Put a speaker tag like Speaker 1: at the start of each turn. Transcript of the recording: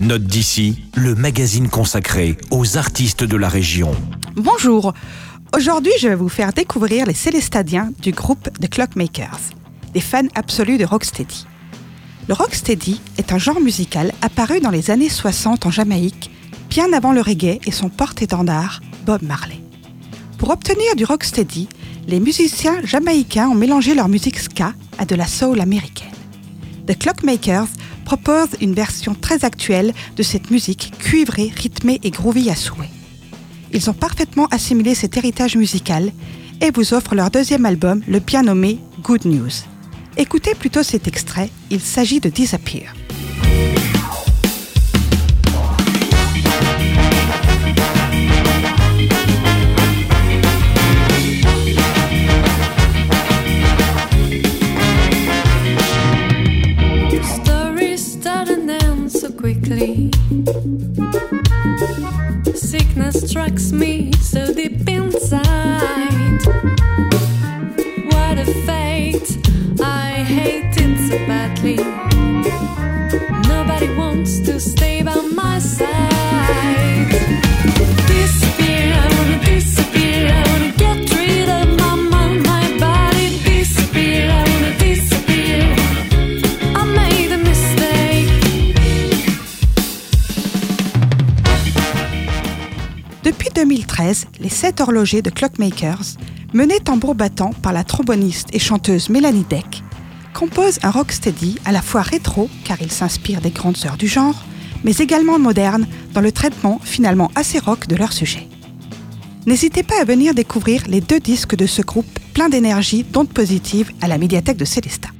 Speaker 1: Note d'ici, le magazine consacré aux artistes de la région.
Speaker 2: Bonjour. Aujourd'hui, je vais vous faire découvrir les Célestadiens du groupe The Clockmakers, des fans absolus de rocksteady. Le rocksteady est un genre musical apparu dans les années 60 en Jamaïque, bien avant le reggae et son porte-étendard, Bob Marley. Pour obtenir du rocksteady, les musiciens jamaïcains ont mélangé leur musique ska à de la soul américaine. The Clockmakers propose une version très actuelle de cette musique cuivrée, rythmée et groovy à souhait. Ils ont parfaitement assimilé cet héritage musical et vous offrent leur deuxième album, le bien nommé Good News. Écoutez plutôt cet extrait, il s'agit de Disappear.
Speaker 3: Quickly. Sickness strikes me so deep inside. What a fate! I hate it so badly. Nobody wants to stay
Speaker 2: Depuis 2013, les sept horlogers de Clockmakers, menés tambour battant par la tromboniste et chanteuse Mélanie Deck, composent un rocksteady à la fois rétro, car il s'inspire des grandes sœurs du genre, mais également moderne dans le traitement finalement assez rock de leur sujet. N'hésitez pas à venir découvrir les deux disques de ce groupe plein d'énergie, d'ondes positives à la médiathèque de Célestat.